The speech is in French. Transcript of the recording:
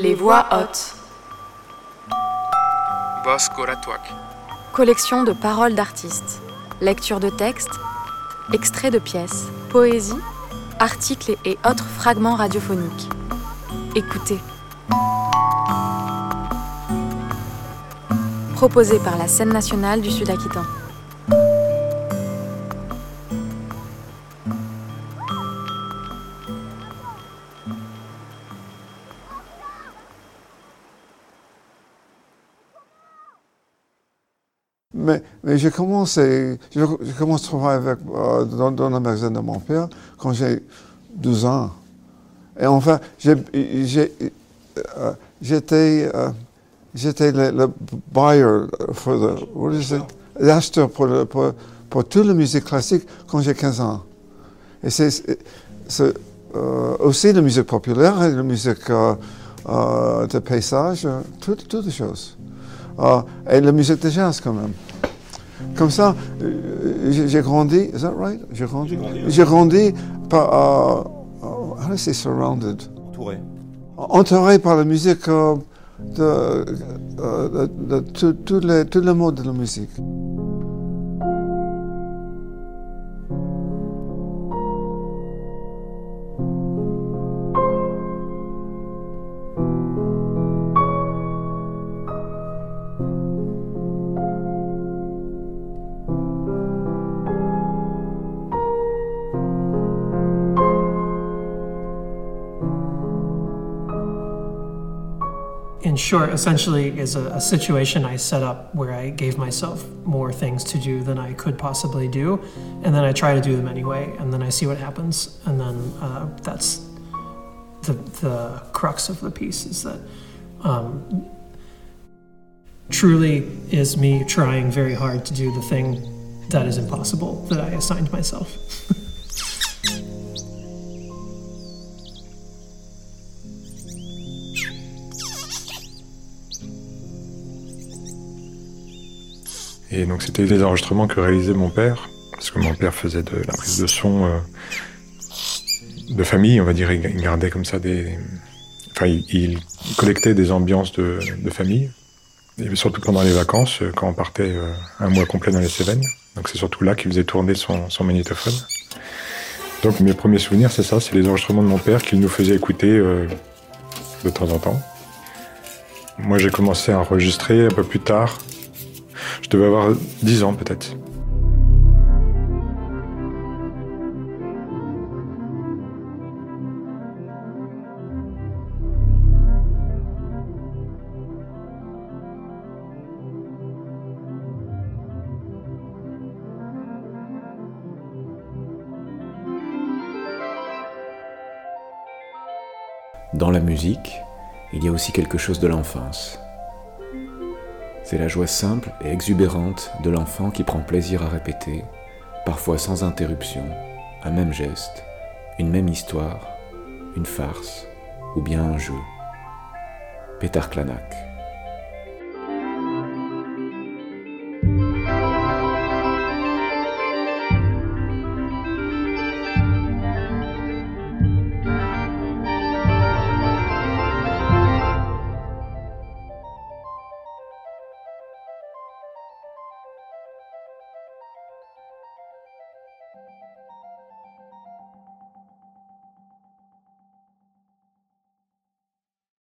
Les voix hautes. Collection de paroles d'artistes. Lecture de textes. Extraits de pièces. Poésie. Articles et autres fragments radiophoniques. Écoutez. Proposé par la scène nationale du Sud-Aquitain. Mais, mais j'ai commencé, je, commence à travailler euh, dans, dans le magasin de mon père quand j'ai 12 ans. Et enfin, euh, j'étais euh, le, buyer for the, what is it? l'acheteur pour, pour, pour toute la musique classique quand j'ai 15 ans. Et c'est aussi la musique populaire la musique de paysage, toutes, toutes les choses. Et la musique de jazz quand même. Comme ça, euh, j'ai grandi, is that right? J'ai grandi. J'ai grandi par, euh, euh, how do I say surrounded? Entouré. Entouré par la musique euh, de, euh, de, de tout, tout les, tout le monde de la musique. Short, essentially is a, a situation I set up where I gave myself more things to do than I could possibly do, and then I try to do them anyway, and then I see what happens, and then uh, that's the the crux of the piece is that um, truly is me trying very hard to do the thing that is impossible that I assigned myself. Et donc c'était des enregistrements que réalisait mon père, parce que mon père faisait de la prise de son euh, de famille, on va dire, il gardait comme ça des... Enfin, il, collectait des ambiances de, famille, et surtout pendant les vacances, euh, quand on partait euh, un mois complet dans les Cévennes. Donc c'est surtout là qu'il faisait tourner son, son magnétophone. Donc mes premiers souvenirs, c'est ça, c'est les enregistrements de mon père qu'il nous faisait écouter de temps en temps. Moi j'ai commencé à enregistrer un peu plus tard, je devais avoir 10 ans peut-être. Dans la musique, il y a aussi quelque chose de l'enfance. C'est la joie simple et exubérante de l'enfant qui prend plaisir à répéter, parfois sans interruption, un même geste, une même histoire, une farce ou bien un jeu. Petar Klanak.